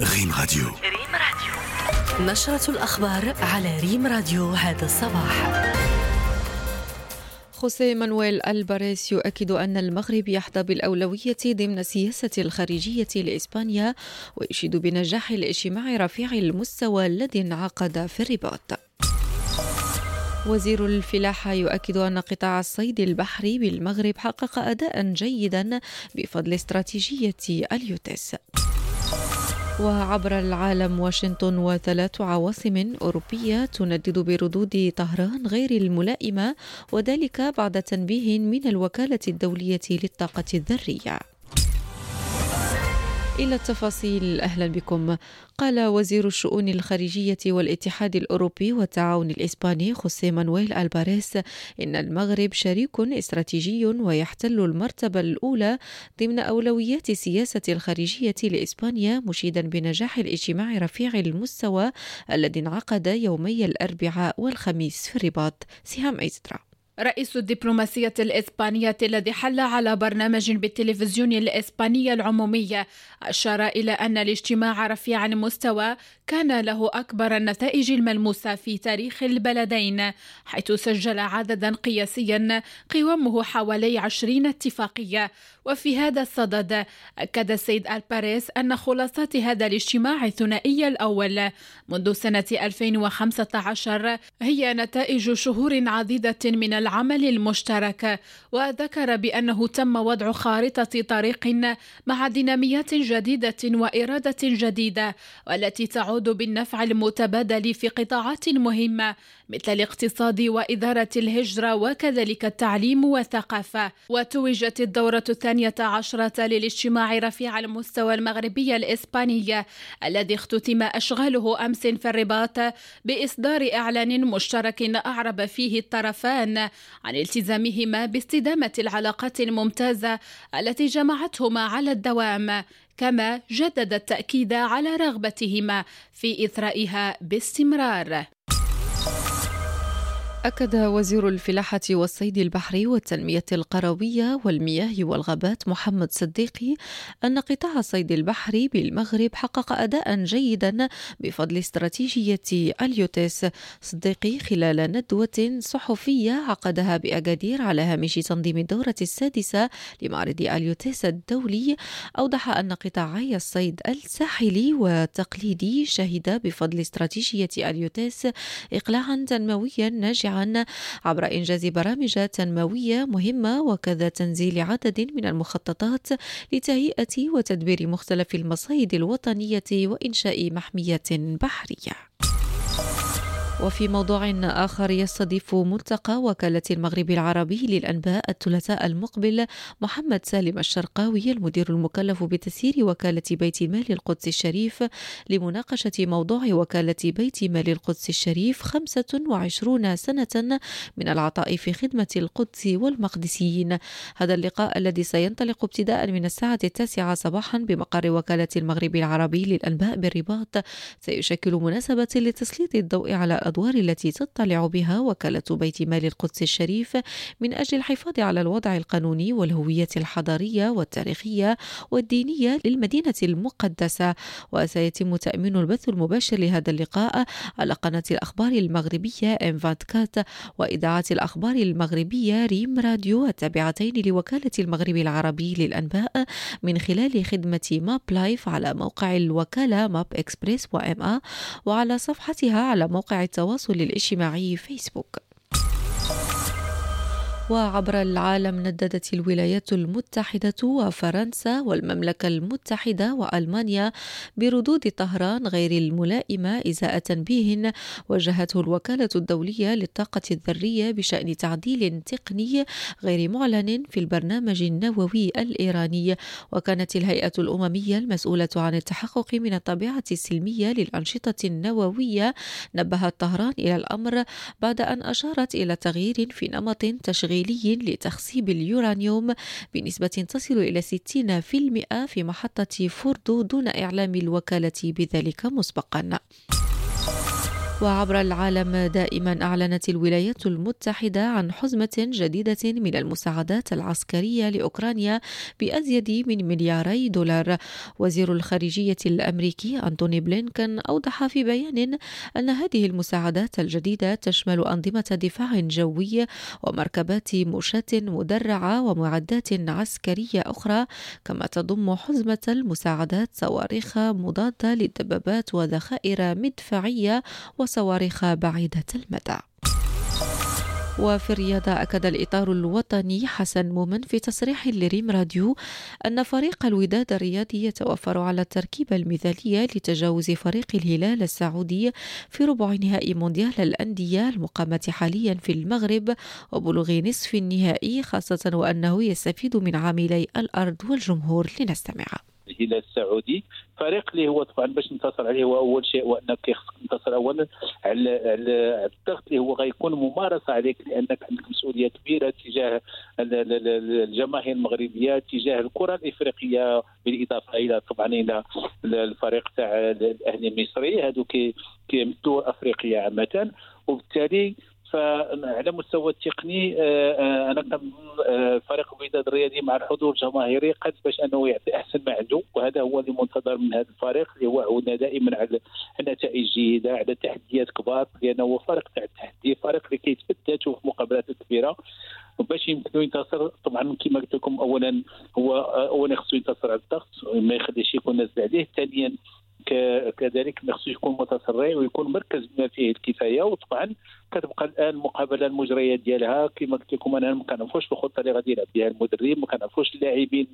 ريم راديو. ريم راديو. نشرة الأخبار على ريم راديو هذا الصباح. خوسيه مانويل ألباريس يؤكد أن المغرب يحظى بالأولوية ضمن سياسة الخارجية لإسبانيا ويشيد بنجاح الاجتماع رفيع المستوى الذي انعقد في الرباط. وزير الفلاحة يؤكد أن قطاع الصيد البحري بالمغرب حقق أداء جيدا بفضل استراتيجية اليوتيس. وعبر العالم واشنطن وثلاث عواصم أوروبية تندد بردود طهران غير الملائمة وذلك بعد تنبيه من الوكالة الدولية للطاقة الذرية. إلى التفاصيل. أهلا بكم. قال وزير الشؤون الخارجية والاتحاد الأوروبي والتعاون الإسباني خوسيه مانويل ألباريس إن المغرب شريك استراتيجي ويحتل المرتبة الأولى ضمن أولويات سياسة الخارجية لإسبانيا مشيدا بنجاح الاجتماع رفيع المستوى الذي انعقد يومي الأربعاء والخميس في الرباط. سهام أيزدرا رئيس الدبلوماسية الإسبانية الذي حل على برنامج بالتلفزيون الإسبانية العمومية أشار إلى أن الاجتماع رفيع المستوى كان له أكبر النتائج الملموسة في تاريخ البلدين حيث سجل عددا قياسيا قوامه حوالي عشرين اتفاقية. وفي هذا الصدد أكد السيد ألباريس أن خلاصات هذا الاجتماع الثنائي الأول منذ سنة 2015 هي نتائج شهور عديدة من العمل المشترك وذكر بأنه تم وضع خارطة طريق مع ديناميات جديدة وإرادة جديدة والتي تعود بالنفع المتبادل في قطاعات مهمة مثل الاقتصاد وإدارة الهجرة وكذلك التعليم والثقافة. وتوجت الدورة الثانية عشرة للاجتماع رفيع المستوى المغربي الإسباني الذي اختتم أشغاله أمس في الرباط بإصدار إعلان مشترك أعرب فيه الطرفان عن التزامهما باستدامة العلاقات الممتازة التي جمعتهما على الدوام كما جدد التأكيد على رغبتهما في إثرائها باستمرار. أكد وزير الفلاحة والصيد البحري والتنمية القروية والمياه والغابات محمد صديقي أن قطاع الصيد البحري بالمغرب حقق أداء جيدا بفضل استراتيجية اليوتيس صديقي خلال ندوة صحفية عقدها بأكادير على هامش تنظيم الدورة السادسة لمعرض اليوتيس الدولي أوضح أن قطاعي الصيد الساحلي والتقليدي شهد بفضل استراتيجية اليوتيس إقلاعا تنمويا ناجعا عبر إنجاز برامج تنموية مهمة وكذا تنزيل عدد من المخططات لتهيئة وتدبير مختلف المصايد الوطنية وإنشاء محمية بحرية. وفي موضوع آخر يستضيف ملتقى وكالة المغرب العربي للأنباء الثلاثاء المقبل محمد سالم الشرقاوي المدير المكلف بتسيير وكالة بيت المال القدس الشريف. لمناقشة موضوع وكالة بيت مال القدس الشريف 25 سنة من العطاء في خدمة القدس والمقدسيين. هذا اللقاء الذي سينطلق ابتداء من الساعة التاسعة صباحا بمقر وكالة المغرب العربي للأنباء بالرباط. سيشكل مناسبة لتسليط الضوء على الأدوار التي تطلع بها وكالة بيت مال القدس الشريف من أجل الحفاظ على الوضع القانوني والهوية الحضارية والتاريخية والدينية للمدينة المقدسة. وسيتم تأمين البث المباشر لهذا اللقاء على قناة الأخبار المغربية M24 وإذاعة الأخبار المغربية RIM Radio التابعتين لوكالة المغرب العربي للأنباء من خلال خدمة MAP Live على موقع الوكالة MAP Express وإم وعلى صفحتها على موقع التواصل التواصل الاجتماعي فيسبوك وعبر العالم نددت الولايات المتحدة وفرنسا والمملكة المتحدة وألمانيا بردود طهران غير الملائمة إزاء تنبيه وجهته الوكالة الدولية للطاقة الذرية بشأن تعديل تقني غير معلن في البرنامج النووي الإيراني. وكانت الهيئة الأممية المسؤولة عن التحقق من الطبيعة السلمية للأنشطة النووية نبهت طهران إلى الأمر بعد أن أشارت إلى تغيير في نمط تشغيل إسرائيلي لتخصيب اليورانيوم بنسبة تصل إلى 60% في محطة فوردو دون إعلام الوكالة بذلك مسبقا. وعبر العالم دائما أعلنت الولايات المتحدة عن حزمة جديدة من المساعدات العسكرية لأوكرانيا بأزيد من ملياري دولار. وزير الخارجية الأمريكي أنتوني بلينكن أوضح في بيان أن هذه المساعدات الجديدة تشمل أنظمة دفاع جوي ومركبات مشاة مدرعة ومعدات عسكرية أخرى كما تضم حزمة المساعدات صواريخ مضادة للدبابات وذخائر مدفعية وصواريخ بعيدة المدى وفي الرياضة أكد الإطار الوطني حسن مومن في تصريح لريم راديو أن فريق الوداد الرياضي يتوفر على التركيبة المثالية لتجاوز فريق الهلال السعودي في ربع نهائي مونديال الأندية المقامة حاليا في المغرب وبلوغ نصف النهائي خاصة وأنه يستفيد من عاملي الأرض والجمهور لنستمع. الهلال السعودي. فريق اللي هو طبعا باش تنتصر عليه هو أول شيء وانك خصك تنتصر اولا على على الضغط اللي هو غيكون ممارسة عليك لأنك عندك مسؤولية كبيرة تجاه الجماهير المغربية تجاه الكرة الإفريقية بالإضافة إلى طبعا إلى الفريق تاع الأهلي المصري. هذو كيمثلوا أفريقيا عامة. وبالتالي فعلى مستوى التقني آه، آه، أنا كنظن آه، فريق الوداد الرياضي مع الحضور الجماهيري قد باش أنه يعطي أحسن ما عنده وهذا هو اللي منتظر من هذا الفريق اللي هو عودنا دائما على نتائج جيدة على تحديات كبار لأنه هو فريق تاع التحدي فريق اللي ذاته في مقابلات كبيرة. وباش يمكنوا ينتصر طبعا كما قلت لكم اولا هو اولا خصو ينتصر على الضغط ما يخليش يكون نازل عليه ثانيا كذلك ما خصوش يكون متسرع ويكون مركز بما فيه الكفاية وطبعا كتبقى الآن المقابله المجريات ديالها كما قلت لكم أنا ما كنعرفوش الخطة اللي غادي يلعب بها المدرب ما كنعرفوش اللاعبين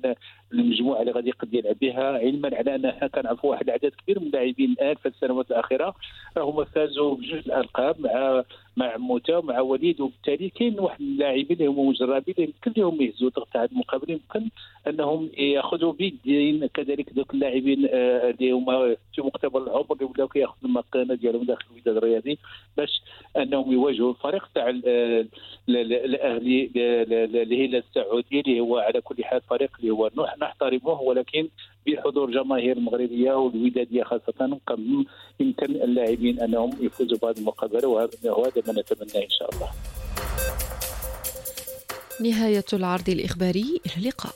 المجموعة اللي غادي يقدر يلعب بها علما على أن حنا كنعرفوا واحد العدد كبير من اللاعبين الآن في السنوات الأخيرة هما فازوا بجوج الألقاب مع مع موتا ومع وليد وبالتالي كاين واحد اللاعبين هما مجربين يمكن لهم يهزوا ضغط هذه المقابله يمكن أنهم يأخذوا بيدين كذلك ذوك اللاعبين آه، اللي هما في مقتبل العمر اللي ولاو كيأخذوا المكانه ديالهم داخل الوداد الرياضي باش أنهم يواجهوا الفريق تاع الأهلي الهلال السعودي اللي هو على كل حال فريق اللي هو نحترمه ولكن بحضور جماهير المغربية والودادية خاصة يمكن اللاعبين أنهم يفوزوا بهذه المقابلة وهذا ما نتمناه إن شاء الله. نهاية العرض الإخباري إلى اللقاء.